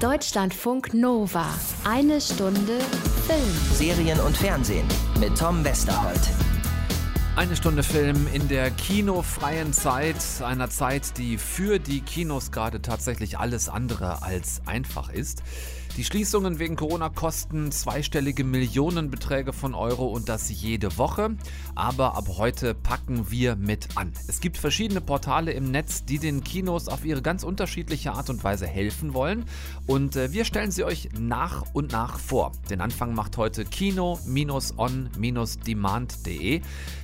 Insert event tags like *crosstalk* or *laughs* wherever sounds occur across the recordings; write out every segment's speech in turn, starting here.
Deutschlandfunk Nova. Eine Stunde Film. Serien und Fernsehen mit Tom Westerholt. Eine Stunde Film in der kinofreien Zeit, einer Zeit, die für die Kinos gerade tatsächlich alles andere als einfach ist. Die Schließungen wegen Corona kosten zweistellige Millionenbeträge von Euro und das jede Woche. Aber ab heute packen wir mit an. Es gibt verschiedene Portale im Netz, die den Kinos auf ihre ganz unterschiedliche Art und Weise helfen wollen. Und äh, wir stellen sie euch nach und nach vor. Den Anfang macht heute kino-on-demand.de.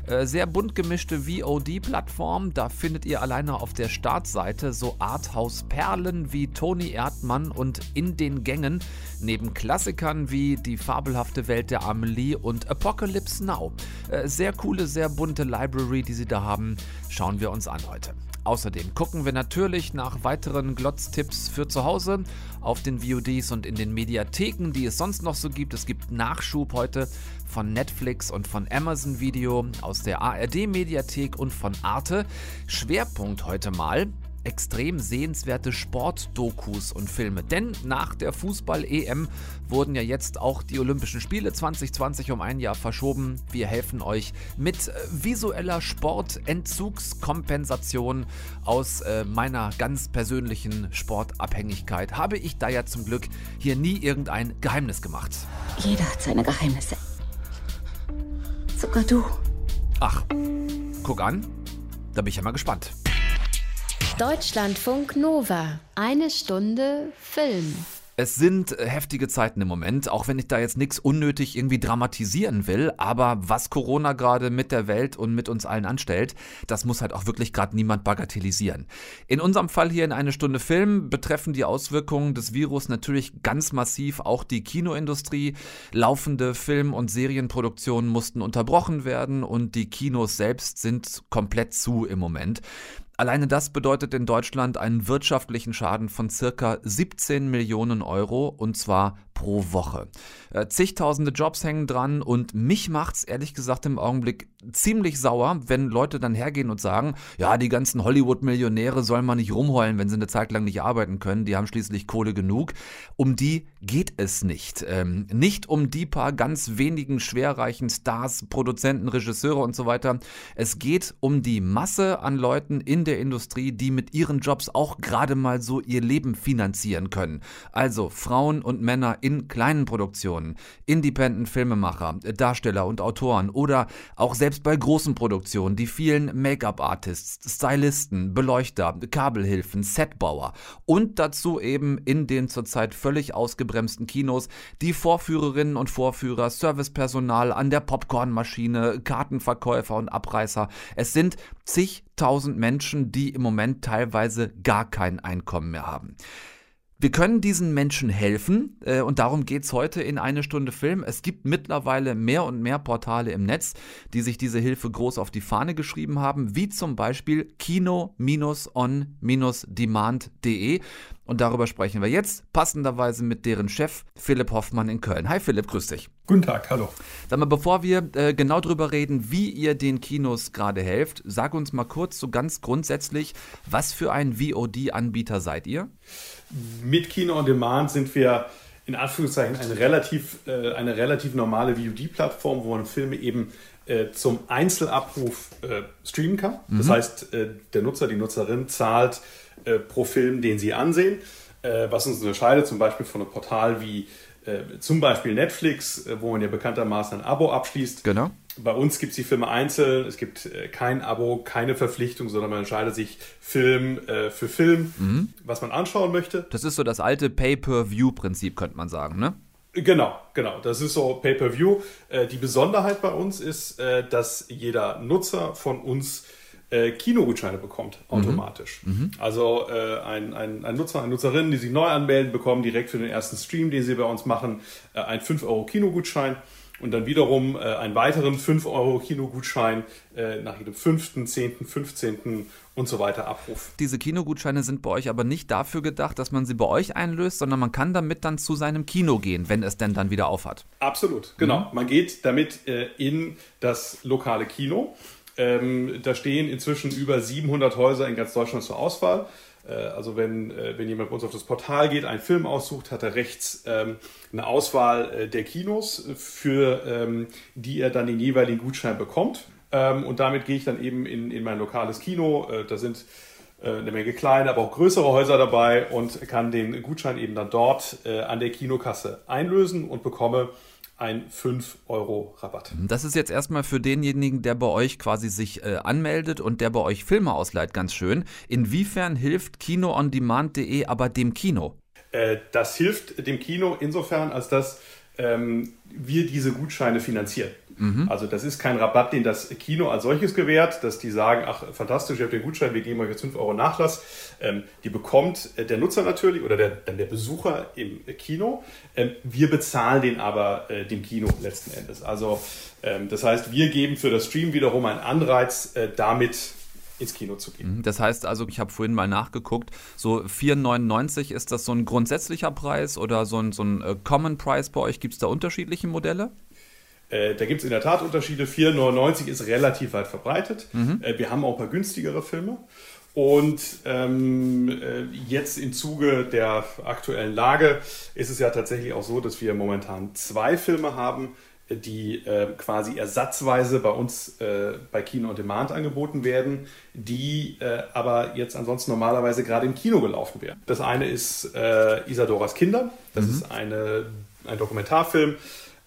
Äh, sehr bunt gemischte VOD-Plattform. Da findet ihr alleine auf der Startseite so Arthouse-Perlen wie Toni Erdmann und in den Gängen neben Klassikern wie Die fabelhafte Welt der Amelie und Apocalypse Now. Äh, sehr coole, sehr bunte Library, die sie da haben, schauen wir uns an heute. Außerdem gucken wir natürlich nach weiteren Glotztipps für zu Hause auf den VODs und in den Mediatheken, die es sonst noch so gibt. Es gibt Nachschub heute von Netflix und von Amazon Video, aus der ARD Mediathek und von Arte. Schwerpunkt heute mal extrem sehenswerte Sportdokus und Filme. Denn nach der Fußball-EM wurden ja jetzt auch die Olympischen Spiele 2020 um ein Jahr verschoben. Wir helfen euch mit äh, visueller Sportentzugskompensation aus äh, meiner ganz persönlichen Sportabhängigkeit. Habe ich da ja zum Glück hier nie irgendein Geheimnis gemacht. Jeder hat seine Geheimnisse. Sogar du. Ach, guck an. Da bin ich ja mal gespannt. Deutschlandfunk Nova. Eine Stunde Film. Es sind äh, heftige Zeiten im Moment, auch wenn ich da jetzt nichts unnötig irgendwie dramatisieren will, aber was Corona gerade mit der Welt und mit uns allen anstellt, das muss halt auch wirklich gerade niemand bagatellisieren. In unserem Fall hier in eine Stunde Film betreffen die Auswirkungen des Virus natürlich ganz massiv auch die Kinoindustrie. Laufende Film- und Serienproduktionen mussten unterbrochen werden und die Kinos selbst sind komplett zu im Moment. Alleine das bedeutet in Deutschland einen wirtschaftlichen Schaden von circa 17 Millionen Euro und zwar pro Woche. Äh, zigtausende Jobs hängen dran und mich macht's ehrlich gesagt im Augenblick ziemlich sauer, wenn Leute dann hergehen und sagen, ja, die ganzen Hollywood-Millionäre sollen mal nicht rumheulen, wenn sie eine Zeit lang nicht arbeiten können, die haben schließlich Kohle genug. Um die geht es nicht. Ähm, nicht um die paar ganz wenigen schwerreichen Stars, Produzenten, Regisseure und so weiter. Es geht um die Masse an Leuten in der Industrie, die mit ihren Jobs auch gerade mal so ihr Leben finanzieren können. Also Frauen und Männer in kleinen Produktionen, Independent-Filmemacher, Darsteller und Autoren oder auch selbst bei großen Produktionen die vielen Make-up-Artists, Stylisten, Beleuchter, Kabelhilfen, Setbauer und dazu eben in den zurzeit völlig ausgebremsten Kinos die Vorführerinnen und Vorführer, Servicepersonal an der Popcornmaschine, Kartenverkäufer und Abreißer. Es sind zigtausend Menschen, die im Moment teilweise gar kein Einkommen mehr haben. Wir können diesen Menschen helfen äh, und darum geht's heute in eine Stunde Film. Es gibt mittlerweile mehr und mehr Portale im Netz, die sich diese Hilfe groß auf die Fahne geschrieben haben, wie zum Beispiel kino-on-demand.de. Und darüber sprechen wir jetzt passenderweise mit deren Chef Philipp Hoffmann in Köln. Hi Philipp, grüß dich. Guten Tag, hallo. Sag mal, bevor wir äh, genau darüber reden, wie ihr den Kinos gerade helft, sag uns mal kurz so ganz grundsätzlich, was für ein VOD-Anbieter seid ihr? Mit Kino on Demand sind wir in Anführungszeichen eine relativ, äh, eine relativ normale VOD-Plattform, wo man Filme eben äh, zum Einzelabruf äh, streamen kann. Mhm. Das heißt, äh, der Nutzer, die Nutzerin zahlt äh, pro Film, den sie ansehen. Äh, was uns unterscheidet zum Beispiel von einem Portal wie äh, zum Beispiel Netflix, äh, wo man ja bekanntermaßen ein Abo abschließt. Genau. Bei uns gibt es die Filme einzeln, es gibt äh, kein Abo, keine Verpflichtung, sondern man entscheidet sich Film für Film, mhm. was man anschauen möchte. Das ist so das alte Pay-per-View-Prinzip, könnte man sagen, ne? Genau, genau. Das ist so Pay-per-View. Die Besonderheit bei uns ist, dass jeder Nutzer von uns äh, Kinogutscheine bekommt, mhm. automatisch. Mhm. Also äh, ein, ein, ein, Nutzer, eine Nutzerin, die sich neu anmelden, bekommen direkt für den ersten Stream, den sie bei uns machen, äh, einen 5 Euro Kinogutschein und dann wiederum äh, einen weiteren 5 Euro Kinogutschein äh, nach jedem 5., 10., 15. und so weiter Abruf. Diese Kinogutscheine sind bei euch aber nicht dafür gedacht, dass man sie bei euch einlöst, sondern man kann damit dann zu seinem Kino gehen, wenn es denn dann wieder aufhat. Absolut, genau. Mhm. Man geht damit äh, in das lokale Kino ähm, da stehen inzwischen über 700 Häuser in ganz Deutschland zur Auswahl. Äh, also wenn, äh, wenn jemand bei uns auf das Portal geht, einen Film aussucht, hat er rechts ähm, eine Auswahl äh, der Kinos, für ähm, die er dann den jeweiligen Gutschein bekommt. Ähm, und damit gehe ich dann eben in, in mein lokales Kino. da sind eine Menge kleine, aber auch größere Häuser dabei und kann den Gutschein eben dann dort an der Kinokasse einlösen und bekomme ein 5 Euro Rabatt. Das ist jetzt erstmal für denjenigen, der bei euch quasi sich äh, anmeldet und der bei euch Filme ausleiht, ganz schön. Inwiefern hilft kinoondemand.de aber dem Kino? Äh, das hilft dem Kino insofern, als dass ähm, wir diese Gutscheine finanzieren. Mhm. Also das ist kein Rabatt, den das Kino als solches gewährt, dass die sagen, ach fantastisch, ihr habt den Gutschein, wir geben euch jetzt 5 Euro Nachlass. Ähm, die bekommt äh, der Nutzer natürlich oder der, dann der Besucher im Kino. Ähm, wir bezahlen den aber äh, dem Kino letzten Endes. Also ähm, das heißt, wir geben für das Stream wiederum einen Anreiz, äh, damit ins Kino zu gehen. Mhm. Das heißt also, ich habe vorhin mal nachgeguckt, so 4,99 ist das so ein grundsätzlicher Preis oder so ein, so ein äh, Common Price bei euch? Gibt es da unterschiedliche Modelle? Äh, da gibt es in der Tat Unterschiede. 4,99 ist relativ weit verbreitet. Mhm. Äh, wir haben auch ein paar günstigere Filme. Und ähm, äh, jetzt im Zuge der aktuellen Lage ist es ja tatsächlich auch so, dass wir momentan zwei Filme haben, die äh, quasi ersatzweise bei uns äh, bei Kino on Demand angeboten werden, die äh, aber jetzt ansonsten normalerweise gerade im Kino gelaufen werden. Das eine ist Isadoras Kinder, das mhm. ist eine, ein Dokumentarfilm,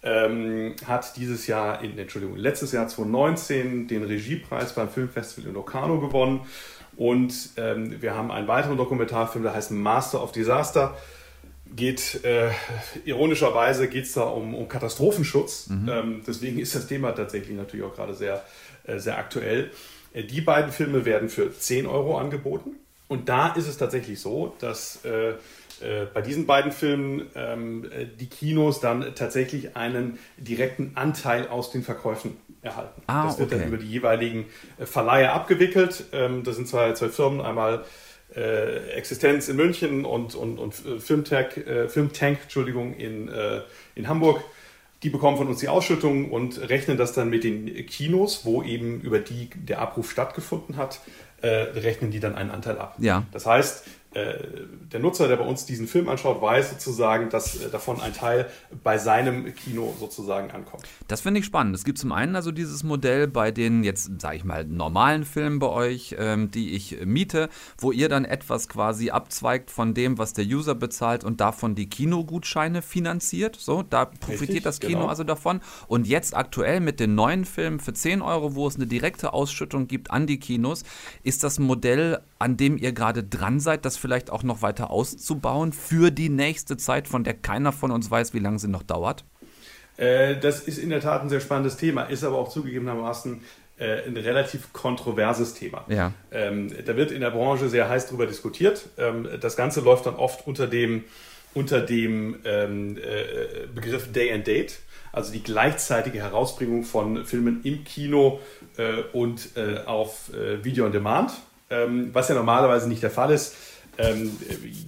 ähm, hat dieses Jahr, in, Entschuldigung, letztes Jahr 2019 den Regiepreis beim Filmfestival in Locarno gewonnen. Und ähm, wir haben einen weiteren Dokumentarfilm, der heißt Master of Disaster geht äh, ironischerweise geht es da um, um Katastrophenschutz. Mhm. Ähm, deswegen ist das Thema tatsächlich natürlich auch gerade sehr, äh, sehr aktuell. Äh, die beiden Filme werden für 10 Euro angeboten. Und da ist es tatsächlich so, dass äh, äh, bei diesen beiden Filmen ähm, äh, die Kinos dann tatsächlich einen direkten Anteil aus den Verkäufen erhalten. Ah, das wird okay. dann über die jeweiligen Verleiher abgewickelt. Ähm, das sind zwei, zwei Firmen, einmal äh, Existenz in München und, und, und äh, Filmtech, äh, Filmtank Entschuldigung, in, äh, in Hamburg. Die bekommen von uns die Ausschüttung und rechnen das dann mit den Kinos, wo eben über die der Abruf stattgefunden hat, äh, rechnen die dann einen Anteil ab. Ja. Das heißt, äh, der Nutzer, der bei uns diesen Film anschaut, weiß sozusagen, dass äh, davon ein Teil bei seinem Kino sozusagen ankommt. Das finde ich spannend. Es gibt zum einen also dieses Modell bei den jetzt, sage ich mal, normalen Filmen bei euch, ähm, die ich miete, wo ihr dann etwas quasi abzweigt von dem, was der User bezahlt und davon die Kinogutscheine finanziert. So, da profitiert Richtig, das Kino genau. also davon. Und jetzt aktuell mit den neuen Filmen für 10 Euro, wo es eine direkte Ausschüttung gibt an die Kinos, ist das Modell, an dem ihr gerade dran seid, das vielleicht auch noch weiter auszubauen für die nächste Zeit, von der keiner von uns weiß, wie lange sie noch dauert? Äh, das ist in der Tat ein sehr spannendes Thema, ist aber auch zugegebenermaßen äh, ein relativ kontroverses Thema. Ja. Ähm, da wird in der Branche sehr heiß darüber diskutiert. Ähm, das Ganze läuft dann oft unter dem, unter dem ähm, äh, Begriff Day and Date, also die gleichzeitige Herausbringung von Filmen im Kino äh, und auf Video on Demand, was ja normalerweise nicht der Fall ist. Ähm,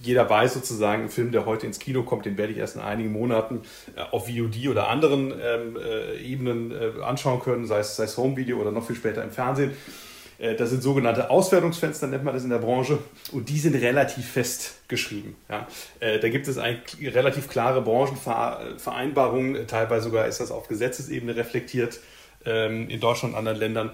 jeder weiß sozusagen, ein Film, der heute ins Kino kommt, den werde ich erst in einigen Monaten äh, auf VOD oder anderen ähm, äh, Ebenen äh, anschauen können, sei es, sei es Home-Video oder noch viel später im Fernsehen. Äh, das sind sogenannte Auswertungsfenster, nennt man das in der Branche, und die sind relativ fest geschrieben. Ja. Äh, da gibt es eigentlich relativ klare Branchenvereinbarungen, teilweise sogar ist das auf Gesetzesebene reflektiert ähm, in Deutschland und anderen Ländern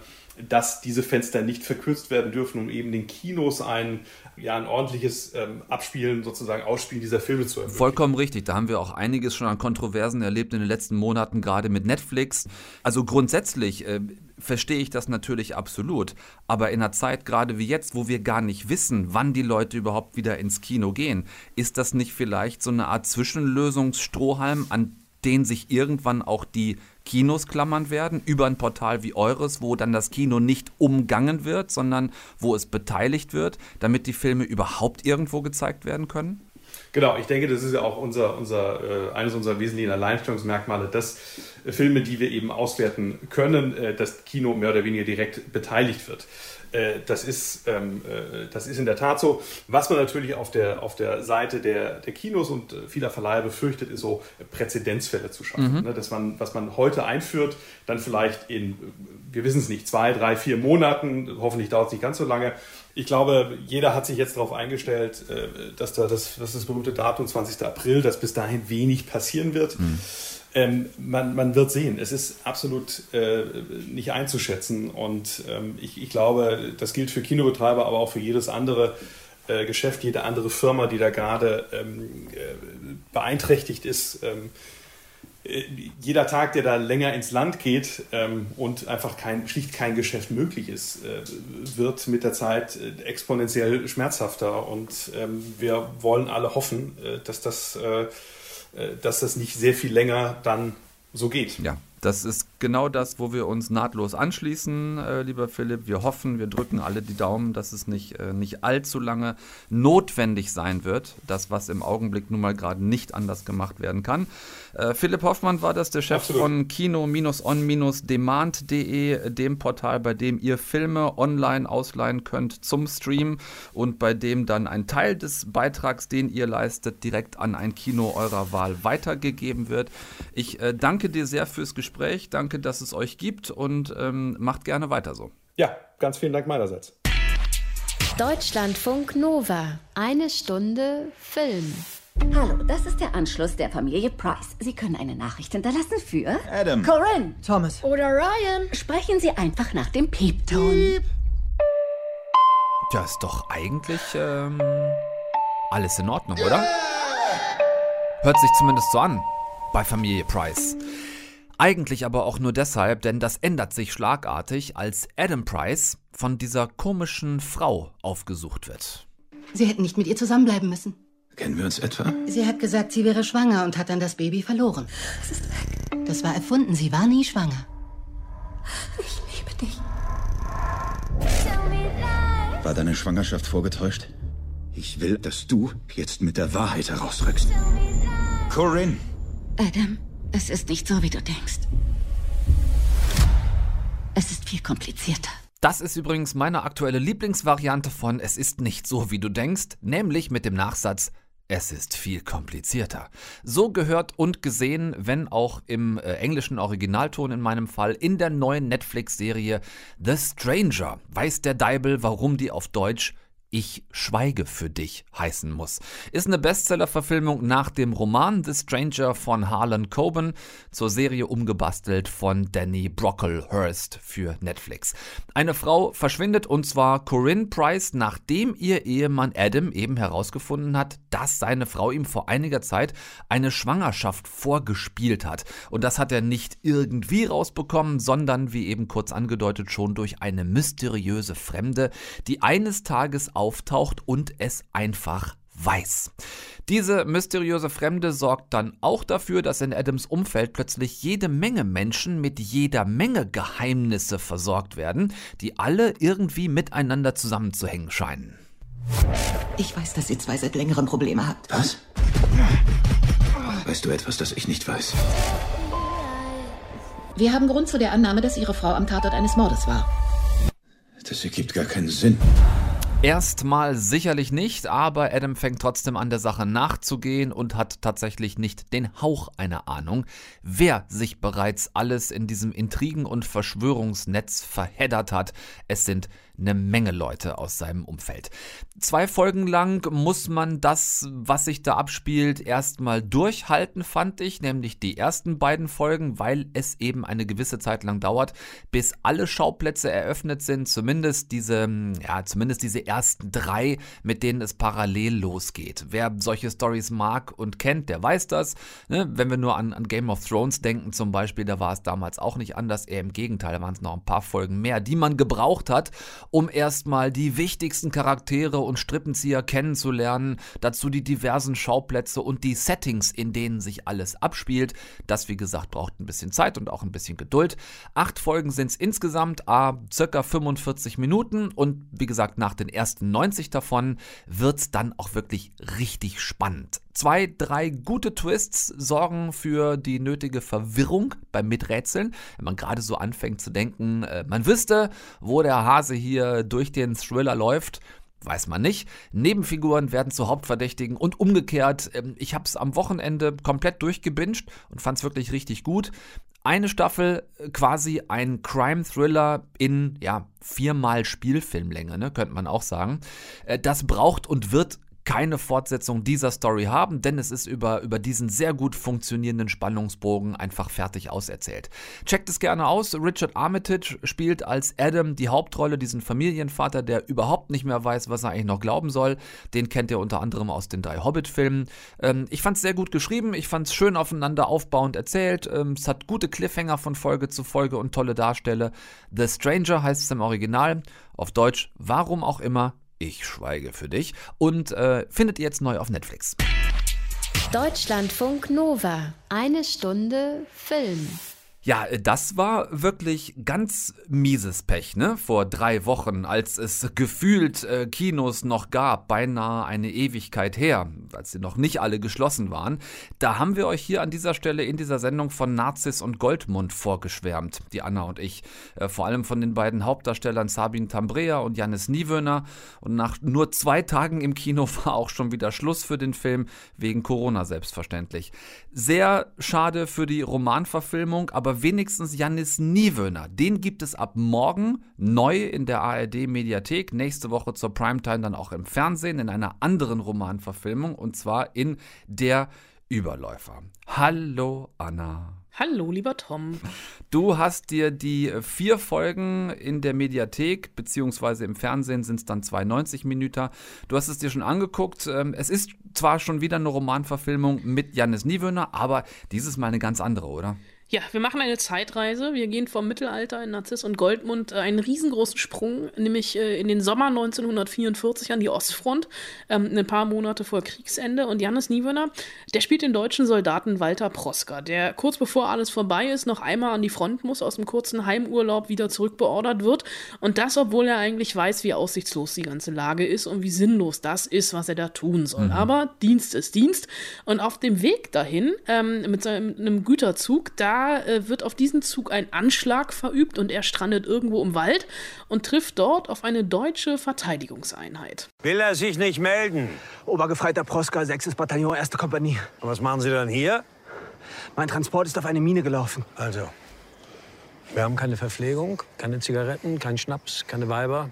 dass diese Fenster nicht verkürzt werden dürfen, um eben den Kinos ein, ja, ein ordentliches ähm, Abspielen, sozusagen Ausspielen dieser Filme zu ermöglichen. Vollkommen richtig. Da haben wir auch einiges schon an Kontroversen erlebt in den letzten Monaten, gerade mit Netflix. Also grundsätzlich äh, verstehe ich das natürlich absolut. Aber in einer Zeit gerade wie jetzt, wo wir gar nicht wissen, wann die Leute überhaupt wieder ins Kino gehen, ist das nicht vielleicht so eine Art Zwischenlösungsstrohhalm, an den sich irgendwann auch die Kinos klammern werden, über ein Portal wie eures, wo dann das Kino nicht umgangen wird, sondern wo es beteiligt wird, damit die Filme überhaupt irgendwo gezeigt werden können? Genau, ich denke, das ist ja auch unser, unser, äh, eines unserer wesentlichen Alleinstellungsmerkmale, dass Filme, die wir eben auswerten können, äh, das Kino mehr oder weniger direkt beteiligt wird. Äh, das, ist, ähm, äh, das ist in der Tat so. Was man natürlich auf der, auf der Seite der, der Kinos und äh, vieler Verleiher befürchtet, ist so Präzedenzfälle zu schaffen. Mhm. Ne? Dass man, was man heute einführt, dann vielleicht in, wir wissen es nicht, zwei, drei, vier Monaten, hoffentlich dauert es nicht ganz so lange. Ich glaube, jeder hat sich jetzt darauf eingestellt, dass, da das, das, das berühmte Datum 20. April, dass bis dahin wenig passieren wird. Mhm. Ähm, man, man, wird sehen. Es ist absolut äh, nicht einzuschätzen. Und ähm, ich, ich, glaube, das gilt für Kinobetreiber, aber auch für jedes andere äh, Geschäft, jede andere Firma, die da gerade ähm, äh, beeinträchtigt ist. Ähm, äh, jeder Tag, der da länger ins Land geht ähm, und einfach kein, schlicht kein Geschäft möglich ist, äh, wird mit der Zeit äh, exponentiell schmerzhafter. Und ähm, wir wollen alle hoffen, dass das dass das nicht sehr viel länger dann so geht. Ja, das ist genau das, wo wir uns nahtlos anschließen, äh, lieber Philipp. Wir hoffen, wir drücken alle die Daumen, dass es nicht, äh, nicht allzu lange notwendig sein wird. Das, was im Augenblick nun mal gerade nicht anders gemacht werden kann. Äh, Philipp Hoffmann war das, der Chef Absolut. von kino-on-demand.de, dem Portal, bei dem ihr Filme online ausleihen könnt zum Stream und bei dem dann ein Teil des Beitrags, den ihr leistet, direkt an ein Kino eurer Wahl weitergegeben wird. Ich äh, danke dir sehr fürs Gespräch. Danke, dass es euch gibt und ähm, macht gerne weiter so. Ja, ganz vielen Dank meinerseits. Deutschlandfunk Nova. Eine Stunde Film. Hallo, das ist der Anschluss der Familie Price. Sie können eine Nachricht hinterlassen für Adam, Corinne, Thomas oder Ryan. Sprechen Sie einfach nach dem Piepton. Piep. Ja, ist doch eigentlich ähm, alles in Ordnung, oder? Hört sich zumindest so an bei Familie Price. Eigentlich aber auch nur deshalb, denn das ändert sich schlagartig, als Adam Price von dieser komischen Frau aufgesucht wird. Sie hätten nicht mit ihr zusammenbleiben müssen. Kennen wir uns etwa? Sie hat gesagt, sie wäre schwanger und hat dann das Baby verloren. Es ist weg. Das war erfunden. Sie war nie schwanger. Ich liebe dich. War deine Schwangerschaft vorgetäuscht? Ich will, dass du jetzt mit der Wahrheit herausrückst. Corinne! Adam, es ist nicht so, wie du denkst. Es ist viel komplizierter. Das ist übrigens meine aktuelle Lieblingsvariante von Es ist nicht so, wie du denkst, nämlich mit dem Nachsatz es ist viel komplizierter. So gehört und gesehen, wenn auch im äh, englischen Originalton in meinem Fall, in der neuen Netflix-Serie The Stranger. Weiß der Deibel, warum die auf Deutsch ich schweige für dich heißen muss. Ist eine Bestseller-Verfilmung nach dem Roman The Stranger von Harlan Coben, zur Serie umgebastelt von Danny Brocklehurst für Netflix. Eine Frau verschwindet und zwar Corinne Price, nachdem ihr Ehemann Adam eben herausgefunden hat, dass seine Frau ihm vor einiger Zeit eine Schwangerschaft vorgespielt hat. Und das hat er nicht irgendwie rausbekommen, sondern wie eben kurz angedeutet schon durch eine mysteriöse Fremde, die eines Tages auftaucht und es einfach weiß. Diese mysteriöse Fremde sorgt dann auch dafür, dass in Adams Umfeld plötzlich jede Menge Menschen mit jeder Menge Geheimnisse versorgt werden, die alle irgendwie miteinander zusammenzuhängen scheinen. Ich weiß, dass ihr zwei seit längerem Probleme habt. Was? Weißt du etwas, das ich nicht weiß? Wir haben Grund zu der Annahme, dass Ihre Frau am Tatort eines Mordes war. Das ergibt gar keinen Sinn. Erstmal sicherlich nicht, aber Adam fängt trotzdem an der Sache nachzugehen und hat tatsächlich nicht den Hauch einer Ahnung, wer sich bereits alles in diesem Intrigen- und Verschwörungsnetz verheddert hat. Es sind eine Menge Leute aus seinem Umfeld. Zwei Folgen lang muss man das, was sich da abspielt, erstmal durchhalten, fand ich, nämlich die ersten beiden Folgen, weil es eben eine gewisse Zeit lang dauert, bis alle Schauplätze eröffnet sind, zumindest diese, ja, zumindest diese ersten drei, mit denen es parallel losgeht. Wer solche Stories mag und kennt, der weiß das. Ne? Wenn wir nur an, an Game of Thrones denken zum Beispiel, da war es damals auch nicht anders, eher im Gegenteil, da waren es noch ein paar Folgen mehr, die man gebraucht hat, um erstmal die wichtigsten Charaktere und Strippenzieher kennenzulernen, dazu die diversen Schauplätze und die Settings, in denen sich alles abspielt. Das, wie gesagt, braucht ein bisschen Zeit und auch ein bisschen Geduld. Acht Folgen sind es insgesamt, a circa 45 Minuten und wie gesagt, nach den ersten 90 davon wird es dann auch wirklich richtig spannend. Zwei, drei gute Twists sorgen für die nötige Verwirrung beim Miträtseln. Wenn man gerade so anfängt zu denken, äh, man wüsste, wo der Hase hier durch den Thriller läuft, weiß man nicht. Nebenfiguren werden zu Hauptverdächtigen und umgekehrt. Ähm, ich habe es am Wochenende komplett durchgebinged und fand es wirklich richtig gut. Eine Staffel äh, quasi ein Crime-Thriller in ja viermal Spielfilmlänge, ne, könnte man auch sagen. Äh, das braucht und wird keine Fortsetzung dieser Story haben, denn es ist über, über diesen sehr gut funktionierenden Spannungsbogen einfach fertig auserzählt. Checkt es gerne aus. Richard Armitage spielt als Adam die Hauptrolle, diesen Familienvater, der überhaupt nicht mehr weiß, was er eigentlich noch glauben soll. Den kennt ihr unter anderem aus den drei Hobbit-Filmen. Ähm, ich fand es sehr gut geschrieben, ich fand es schön aufeinander aufbauend erzählt. Ähm, es hat gute Cliffhanger von Folge zu Folge und tolle Darsteller. The Stranger heißt es im Original. Auf Deutsch, warum auch immer, ich schweige für dich. Und äh, findet ihr jetzt neu auf Netflix. Deutschlandfunk Nova. Eine Stunde Film. Ja, das war wirklich ganz mieses Pech, ne? Vor drei Wochen, als es gefühlt äh, Kinos noch gab, beinahe eine Ewigkeit her, als sie noch nicht alle geschlossen waren. Da haben wir euch hier an dieser Stelle in dieser Sendung von Nazis und Goldmund vorgeschwärmt, die Anna und ich. Äh, vor allem von den beiden Hauptdarstellern Sabine Tambrea und Janis Niewöhner. Und nach nur zwei Tagen im Kino *laughs* war auch schon wieder Schluss für den Film, wegen Corona selbstverständlich. Sehr schade für die Romanverfilmung, aber aber wenigstens Janis Niewöhner. Den gibt es ab morgen neu in der ARD Mediathek. Nächste Woche zur Primetime dann auch im Fernsehen in einer anderen Romanverfilmung und zwar in Der Überläufer. Hallo Anna. Hallo, lieber Tom. Du hast dir die vier Folgen in der Mediathek, beziehungsweise im Fernsehen sind es dann 92 Minuten. Du hast es dir schon angeguckt. Ähm, es ist zwar schon wieder eine Romanverfilmung mit Janis Niewöhner, aber dieses Mal eine ganz andere, oder? Ja, wir machen eine Zeitreise. Wir gehen vom Mittelalter in Narziss und Goldmund äh, einen riesengroßen Sprung, nämlich äh, in den Sommer 1944 an die Ostfront, ähm, ein paar Monate vor Kriegsende. Und Janis Niewöhner, der spielt den deutschen Soldaten Walter Prosker, der kurz bevor alles vorbei ist, noch einmal an die Front muss, aus dem kurzen Heimurlaub wieder zurückbeordert wird. Und das, obwohl er eigentlich weiß, wie aussichtslos die ganze Lage ist und wie sinnlos das ist, was er da tun soll. Mhm. Aber Dienst ist Dienst. Und auf dem Weg dahin, ähm, mit seinem Güterzug, da äh, wird auf diesen Zug ein Anschlag verübt und er strandet irgendwo im Wald und trifft dort auf eine deutsche Verteidigungseinheit. Will er sich nicht melden? Obergefreiter Proska, 6. Bataillon, 1. Kompanie. Und was machen Sie dann hier? Mein Transport ist auf eine Mine gelaufen. Also, wir haben keine Verpflegung, keine Zigaretten, keinen Schnaps, keine Weiber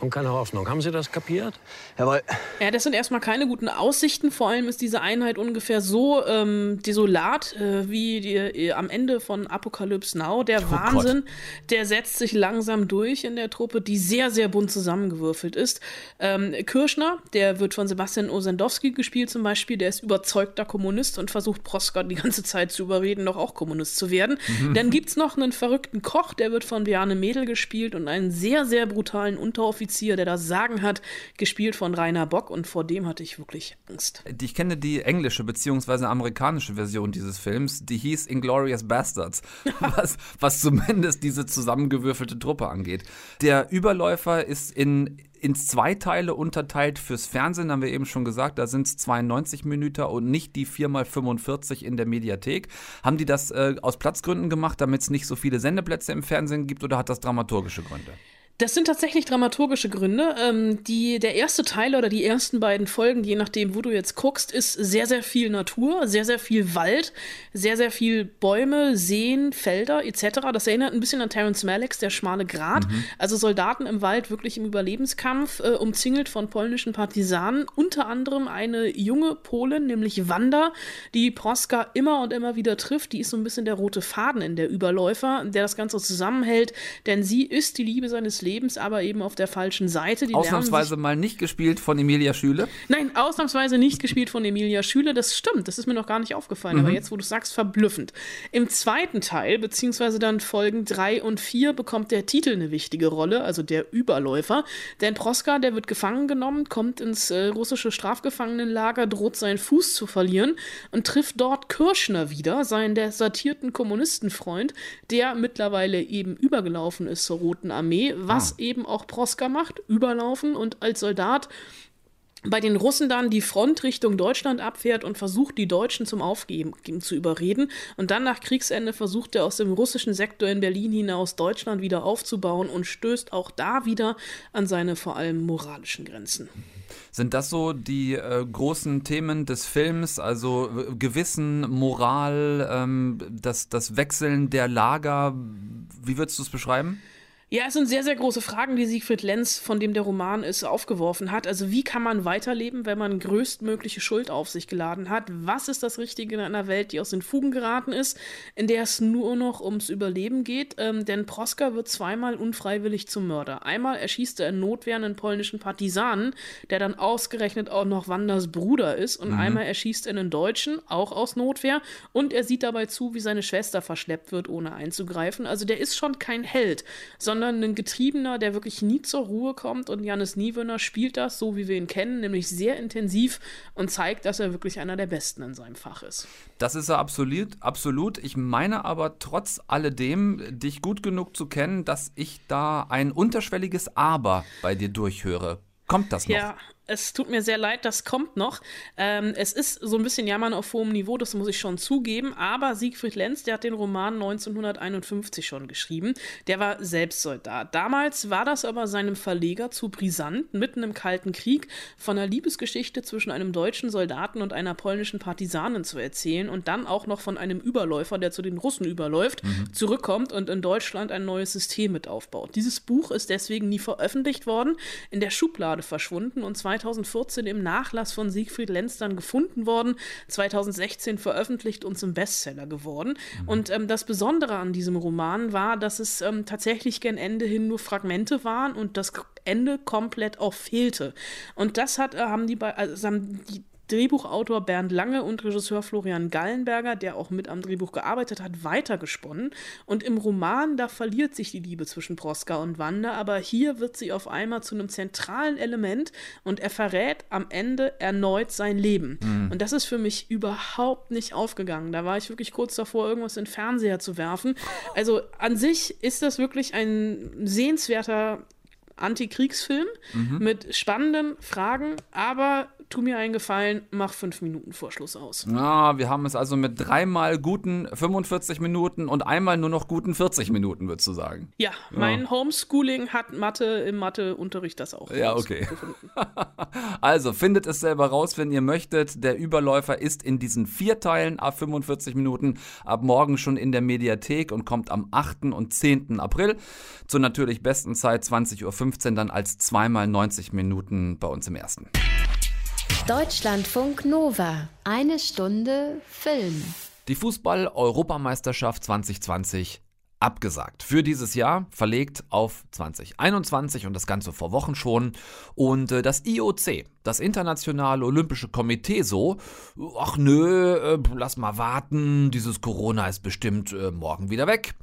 und keine Hoffnung. Haben Sie das kapiert? Jawohl. Ja, das sind erstmal keine guten Aussichten. Vor allem ist diese Einheit ungefähr so ähm, desolat äh, wie die, äh, am Ende von Apocalypse Now. Der oh Wahnsinn, Gott. der setzt sich langsam durch in der Truppe, die sehr, sehr bunt zusammengewürfelt ist. Ähm, Kirschner, der wird von Sebastian Osendowski gespielt zum Beispiel. Der ist überzeugter Kommunist und versucht Proskar die ganze Zeit zu überreden, noch auch Kommunist zu werden. Mhm. Dann gibt es noch einen verrückten Koch, der wird von Bjarne Mädel gespielt und einen sehr, sehr brutalen Unteroffizier Offizier, der das Sagen hat, gespielt von Rainer Bock und vor dem hatte ich wirklich Angst. Ich kenne die englische bzw. amerikanische Version dieses Films, die hieß Inglorious Bastards, *laughs* was, was zumindest diese zusammengewürfelte Truppe angeht. Der Überläufer ist in ins zwei Teile unterteilt fürs Fernsehen, haben wir eben schon gesagt, da sind es 92 Minuten und nicht die 4x45 in der Mediathek. Haben die das äh, aus Platzgründen gemacht, damit es nicht so viele Sendeplätze im Fernsehen gibt oder hat das dramaturgische Gründe? Das sind tatsächlich dramaturgische Gründe. Ähm, die, der erste Teil oder die ersten beiden Folgen, je nachdem, wo du jetzt guckst, ist sehr, sehr viel Natur, sehr, sehr viel Wald, sehr, sehr viel Bäume, Seen, Felder etc. Das erinnert ein bisschen an Terence Malick's Der schmale Grat. Mhm. Also Soldaten im Wald wirklich im Überlebenskampf, äh, umzingelt von polnischen Partisanen. Unter anderem eine junge Polin, nämlich Wanda, die Proska immer und immer wieder trifft. Die ist so ein bisschen der rote Faden in der Überläufer, der das Ganze zusammenhält, denn sie ist die Liebe seines Lebens Lebens, aber eben auf der falschen Seite. Die ausnahmsweise mal nicht gespielt von Emilia Schüle? Nein, ausnahmsweise nicht gespielt von Emilia Schüle. Das stimmt, das ist mir noch gar nicht aufgefallen. Mhm. Aber jetzt, wo du sagst, verblüffend. Im zweiten Teil, beziehungsweise dann Folgen 3 und 4, bekommt der Titel eine wichtige Rolle, also der Überläufer. Denn Proska, der wird gefangen genommen, kommt ins äh, russische Strafgefangenenlager, droht seinen Fuß zu verlieren und trifft dort Kirschner wieder, seinen desertierten Kommunistenfreund, der mittlerweile eben übergelaufen ist zur Roten Armee, was was ah. eben auch Proska macht, überlaufen und als Soldat bei den Russen dann die Front Richtung Deutschland abfährt und versucht, die Deutschen zum Aufgeben zu überreden. Und dann nach Kriegsende versucht er aus dem russischen Sektor in Berlin hinaus Deutschland wieder aufzubauen und stößt auch da wieder an seine vor allem moralischen Grenzen. Sind das so die äh, großen Themen des Films, also Gewissen, Moral, ähm, das, das Wechseln der Lager? Wie würdest du es beschreiben? Ja, es sind sehr, sehr große Fragen, die Siegfried Lenz, von dem der Roman ist, aufgeworfen hat. Also wie kann man weiterleben, wenn man größtmögliche Schuld auf sich geladen hat? Was ist das Richtige in einer Welt, die aus den Fugen geraten ist, in der es nur noch ums Überleben geht? Ähm, denn Proska wird zweimal unfreiwillig zum Mörder. Einmal erschießt er in Notwehr einen polnischen Partisanen, der dann ausgerechnet auch noch Wanders Bruder ist. Und mhm. einmal erschießt er einen Deutschen, auch aus Notwehr. Und er sieht dabei zu, wie seine Schwester verschleppt wird, ohne einzugreifen. Also der ist schon kein Held, sondern sondern ein Getriebener, der wirklich nie zur Ruhe kommt. Und Janis Niewöhner spielt das so, wie wir ihn kennen, nämlich sehr intensiv und zeigt, dass er wirklich einer der Besten in seinem Fach ist. Das ist er absolut, absolut. Ich meine aber trotz alledem, dich gut genug zu kennen, dass ich da ein unterschwelliges Aber bei dir durchhöre. Kommt das noch? Ja, es tut mir sehr leid, das kommt noch. Ähm, es ist so ein bisschen Jammern auf hohem Niveau, das muss ich schon zugeben. Aber Siegfried Lenz, der hat den Roman 1951 schon geschrieben. Der war selbst Soldat. Damals war das aber seinem Verleger zu brisant, mitten im Kalten Krieg von einer Liebesgeschichte zwischen einem deutschen Soldaten und einer polnischen Partisanin zu erzählen und dann auch noch von einem Überläufer, der zu den Russen überläuft, mhm. zurückkommt und in Deutschland ein neues System mit aufbaut. Dieses Buch ist deswegen nie veröffentlicht worden, in der Schublade verschwunden und 2000 2014 im Nachlass von Siegfried Lenz dann gefunden worden, 2016 veröffentlicht und zum Bestseller geworden. Mhm. Und ähm, das Besondere an diesem Roman war, dass es ähm, tatsächlich gen Ende hin nur Fragmente waren und das Ende komplett auch fehlte. Und das hat, äh, haben die, also haben die Drehbuchautor Bernd Lange und Regisseur Florian Gallenberger, der auch mit am Drehbuch gearbeitet hat, weitergesponnen. Und im Roman, da verliert sich die Liebe zwischen Proska und Wanda, aber hier wird sie auf einmal zu einem zentralen Element und er verrät am Ende erneut sein Leben. Mhm. Und das ist für mich überhaupt nicht aufgegangen. Da war ich wirklich kurz davor, irgendwas in den Fernseher zu werfen. Also an sich ist das wirklich ein sehenswerter Antikriegsfilm mhm. mit spannenden Fragen, aber tu mir einen Gefallen, mach fünf Minuten Vorschluss aus. Ja, wir haben es also mit dreimal guten 45 Minuten und einmal nur noch guten 40 Minuten, würdest du sagen. Ja, mein ja. Homeschooling hat Mathe im Matheunterricht das auch. Ja, okay. *laughs* also findet es selber raus, wenn ihr möchtet. Der Überläufer ist in diesen vier Teilen ab 45 Minuten ab morgen schon in der Mediathek und kommt am 8. und 10. April zur natürlich besten Zeit 20.15 Uhr dann als zweimal 90 Minuten bei uns im ersten. Deutschlandfunk Nova. Eine Stunde Film. Die Fußball-Europameisterschaft 2020 abgesagt. Für dieses Jahr verlegt auf 2021 und das Ganze vor Wochen schon. Und äh, das IOC, das Internationale Olympische Komitee, so, ach nö, äh, lass mal warten, dieses Corona ist bestimmt äh, morgen wieder weg.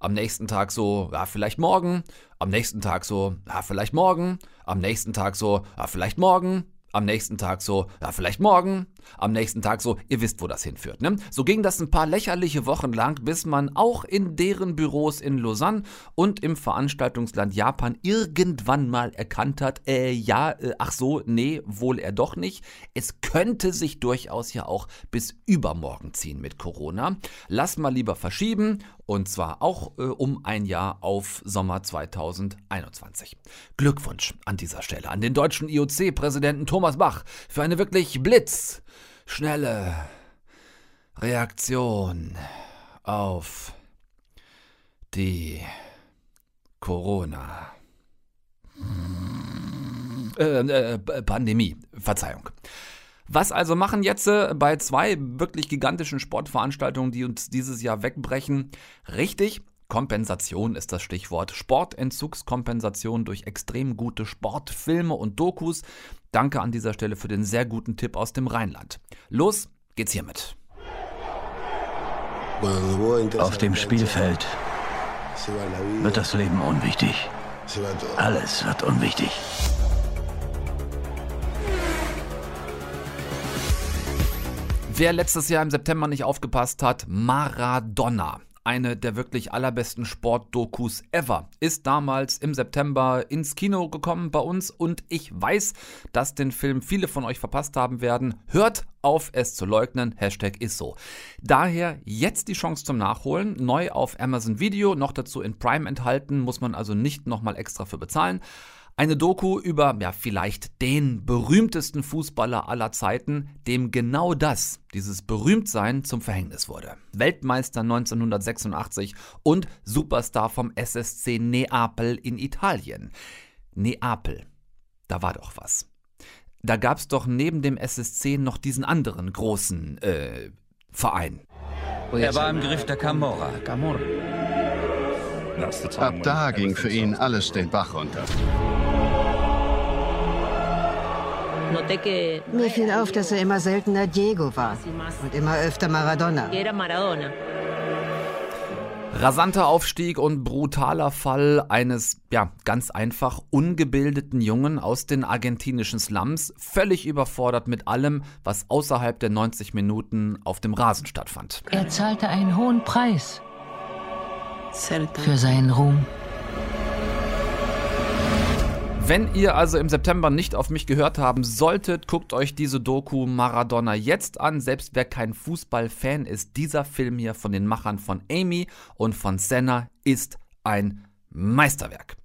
Am nächsten Tag so, ja, vielleicht morgen. Am nächsten Tag so, ja, vielleicht morgen. Am nächsten Tag so, ja, vielleicht morgen. Am nächsten Tag so, ja, vielleicht morgen. Am nächsten Tag so, ihr wisst, wo das hinführt. Ne? So ging das ein paar lächerliche Wochen lang, bis man auch in deren Büros in Lausanne und im Veranstaltungsland Japan irgendwann mal erkannt hat, äh, ja, äh, ach so, nee, wohl er doch nicht. Es könnte sich durchaus ja auch bis übermorgen ziehen mit Corona. Lass mal lieber verschieben und zwar auch äh, um ein Jahr auf Sommer 2021. Glückwunsch an dieser Stelle an den deutschen IOC-Präsidenten Thomas Bach für eine wirklich blitzschnelle Reaktion auf die Corona. Äh, äh, Pandemie, Verzeihung. Was also machen jetzt äh, bei zwei wirklich gigantischen Sportveranstaltungen, die uns dieses Jahr wegbrechen? Richtig, Kompensation ist das Stichwort. Sportentzugskompensation durch extrem gute Sportfilme und Dokus. Danke an dieser Stelle für den sehr guten Tipp aus dem Rheinland. Los geht's hiermit. Auf dem Spielfeld wird das Leben unwichtig. Alles wird unwichtig. Wer letztes Jahr im September nicht aufgepasst hat, Maradona. eine der wirklich allerbesten Sportdokus ever, ist damals im September ins Kino gekommen bei uns und ich weiß, dass den Film viele von euch verpasst haben werden. Hört auf es zu leugnen, Hashtag ist so. Daher jetzt die Chance zum Nachholen, neu auf Amazon Video, noch dazu in Prime enthalten, muss man also nicht nochmal extra für bezahlen. Eine Doku über, ja, vielleicht den berühmtesten Fußballer aller Zeiten, dem genau das, dieses Berühmtsein zum Verhängnis wurde. Weltmeister 1986 und Superstar vom SSC Neapel in Italien. Neapel, da war doch was. Da gab's doch neben dem SSC noch diesen anderen großen, äh, Verein. Er war im Griff der Camorra. Ab da ging für ihn alles den Bach runter. Mir fiel auf, dass er immer seltener Diego war und immer öfter Maradona. Rasanter Aufstieg und brutaler Fall eines, ja, ganz einfach ungebildeten Jungen aus den argentinischen Slums, völlig überfordert mit allem, was außerhalb der 90 Minuten auf dem Rasen stattfand. Er zahlte einen hohen Preis für seinen Ruhm. Wenn ihr also im September nicht auf mich gehört haben solltet, guckt euch diese Doku Maradona jetzt an. Selbst wer kein Fußballfan ist, dieser Film hier von den Machern von Amy und von Senna ist ein Meisterwerk.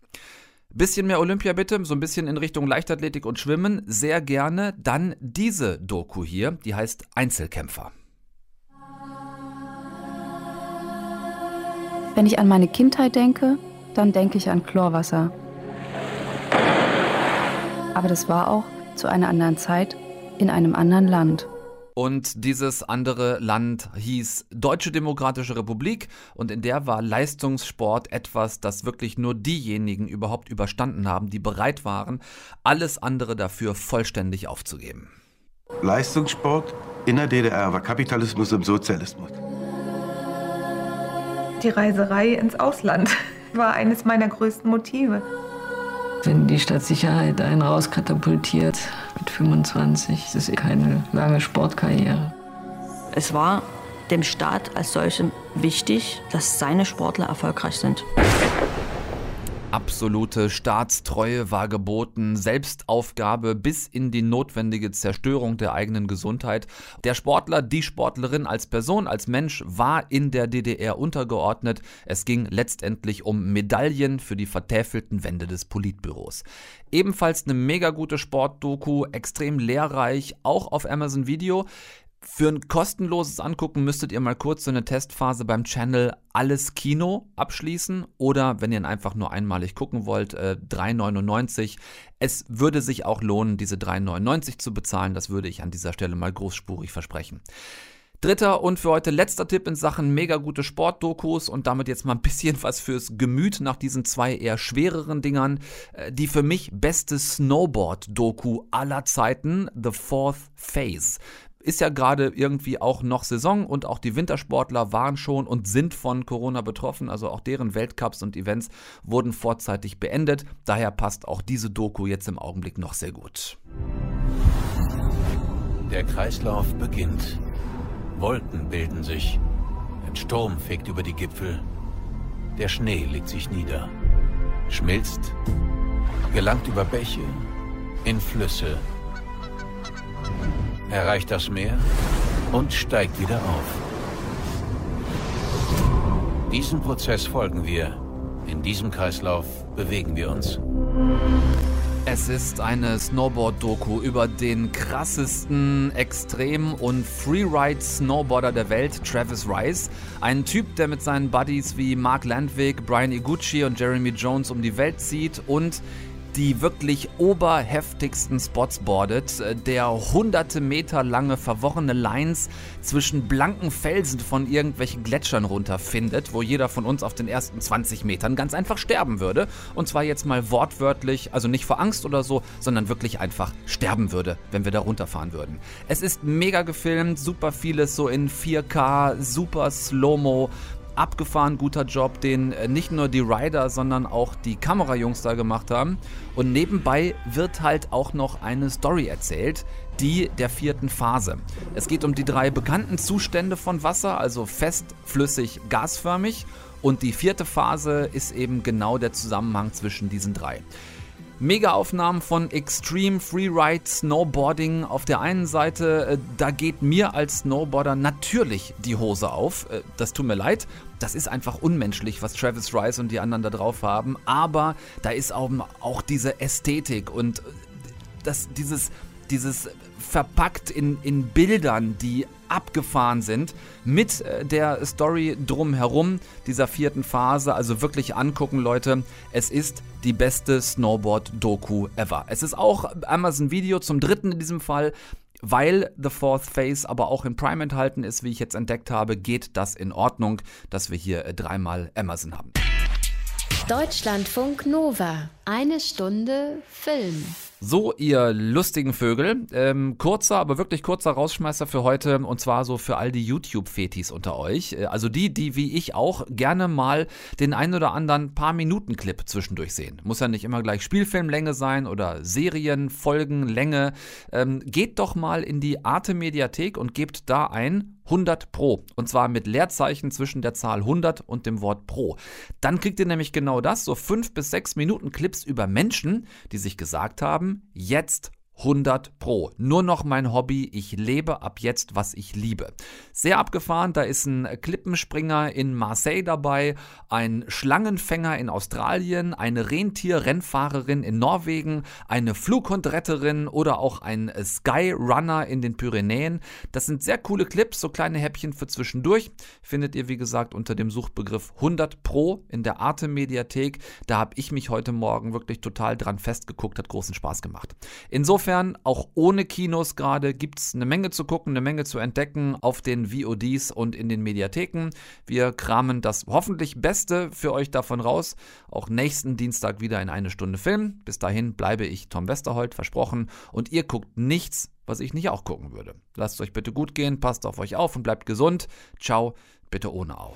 Bisschen mehr Olympia bitte, so ein bisschen in Richtung Leichtathletik und Schwimmen, sehr gerne. Dann diese Doku hier, die heißt Einzelkämpfer. Wenn ich an meine Kindheit denke, dann denke ich an Chlorwasser. Aber das war auch zu einer anderen Zeit in einem anderen Land. Und dieses andere Land hieß Deutsche Demokratische Republik und in der war Leistungssport etwas, das wirklich nur diejenigen überhaupt überstanden haben, die bereit waren, alles andere dafür vollständig aufzugeben. Leistungssport in der DDR war Kapitalismus im Sozialismus. Die Reiserei ins Ausland *laughs* war eines meiner größten Motive. Wenn die Stadtsicherheit einen rauskatapultiert mit 25, das ist eh keine lange Sportkarriere. Es war dem Staat als solchem wichtig, dass seine Sportler erfolgreich sind. Absolute Staatstreue war geboten, Selbstaufgabe bis in die notwendige Zerstörung der eigenen Gesundheit. Der Sportler, die Sportlerin als Person, als Mensch war in der DDR untergeordnet. Es ging letztendlich um Medaillen für die vertäfelten Wände des Politbüros. Ebenfalls eine mega gute Sportdoku, extrem lehrreich, auch auf Amazon Video. Für ein kostenloses Angucken müsstet ihr mal kurz so eine Testphase beim Channel Alles Kino abschließen oder wenn ihr ihn einfach nur einmalig gucken wollt, äh, 3,99. Es würde sich auch lohnen, diese 3,99 zu bezahlen. Das würde ich an dieser Stelle mal großspurig versprechen. Dritter und für heute letzter Tipp in Sachen mega gute Sportdokus und damit jetzt mal ein bisschen was fürs Gemüt nach diesen zwei eher schwereren Dingern. Äh, die für mich beste Snowboard-Doku aller Zeiten, The Fourth Phase ist ja gerade irgendwie auch noch Saison und auch die Wintersportler waren schon und sind von Corona betroffen, also auch deren Weltcups und Events wurden vorzeitig beendet. Daher passt auch diese Doku jetzt im Augenblick noch sehr gut. Der Kreislauf beginnt. Wolken bilden sich. Ein Sturm fegt über die Gipfel. Der Schnee legt sich nieder. Schmilzt. Gelangt über Bäche. In Flüsse erreicht das Meer und steigt wieder auf. Diesem Prozess folgen wir. In diesem Kreislauf bewegen wir uns. Es ist eine Snowboard-Doku über den krassesten Extrem- und Freeride-Snowboarder der Welt, Travis Rice. Ein Typ, der mit seinen Buddies wie Mark Landwick, Brian Iguchi und Jeremy Jones um die Welt zieht und die wirklich oberheftigsten Spots boardet, äh, der hunderte Meter lange verworrene Lines zwischen blanken Felsen von irgendwelchen Gletschern runterfindet, wo jeder von uns auf den ersten 20 Metern ganz einfach sterben würde. Und zwar jetzt mal wortwörtlich, also nicht vor Angst oder so, sondern wirklich einfach sterben würde, wenn wir da runterfahren würden. Es ist mega gefilmt, super vieles so in 4K, super Slow-Mo abgefahren guter Job, den äh, nicht nur die Rider, sondern auch die Kamerajungs da gemacht haben. Und nebenbei wird halt auch noch eine Story erzählt, die der vierten Phase. Es geht um die drei bekannten Zustände von Wasser, also fest, flüssig, gasförmig. Und die vierte Phase ist eben genau der Zusammenhang zwischen diesen drei. Mega-Aufnahmen von Extreme Freeride Snowboarding auf der einen Seite. Äh, da geht mir als Snowboarder natürlich die Hose auf. Äh, das tut mir leid. Das ist einfach unmenschlich, was Travis Rice und die anderen da drauf haben. Aber da ist auch, auch diese Ästhetik und äh, das, dieses, dieses verpackt in, in Bildern, die abgefahren sind, mit der Story drumherum dieser vierten Phase. Also wirklich angucken, Leute. Es ist die beste Snowboard-Doku ever. Es ist auch Amazon Video zum dritten in diesem Fall. Weil The Fourth Phase aber auch in Prime enthalten ist, wie ich jetzt entdeckt habe, geht das in Ordnung, dass wir hier äh, dreimal Amazon haben. Deutschlandfunk Nova. Eine Stunde Film. So, ihr lustigen Vögel. Ähm, kurzer, aber wirklich kurzer Rausschmeißer für heute und zwar so für all die YouTube-Fetis unter euch. Äh, also die, die wie ich auch gerne mal den ein oder anderen paar Minuten Clip zwischendurch sehen. Muss ja nicht immer gleich Spielfilmlänge sein oder Serienfolgenlänge. Ähm, geht doch mal in die Arte Mediathek und gebt da ein 100 Pro. Und zwar mit Leerzeichen zwischen der Zahl 100 und dem Wort Pro. Dann kriegt ihr nämlich genau das, so 5 bis 6 Minuten Clips über Menschen, die sich gesagt haben, jetzt 100 Pro. Nur noch mein Hobby. Ich lebe ab jetzt, was ich liebe. Sehr abgefahren. Da ist ein Klippenspringer in Marseille dabei, ein Schlangenfänger in Australien, eine Rentierrennfahrerin in Norwegen, eine Flughundretterin oder auch ein Skyrunner in den Pyrenäen. Das sind sehr coole Clips, so kleine Häppchen für zwischendurch. Findet ihr, wie gesagt, unter dem Suchbegriff 100 Pro in der Arte Mediathek. Da habe ich mich heute Morgen wirklich total dran festgeguckt, hat großen Spaß gemacht. Insofern Insofern, auch ohne Kinos gerade, gibt es eine Menge zu gucken, eine Menge zu entdecken auf den VODs und in den Mediatheken. Wir kramen das hoffentlich Beste für euch davon raus. Auch nächsten Dienstag wieder in eine Stunde Film. Bis dahin bleibe ich Tom Westerholt, versprochen. Und ihr guckt nichts, was ich nicht auch gucken würde. Lasst euch bitte gut gehen, passt auf euch auf und bleibt gesund. Ciao, bitte ohne Au.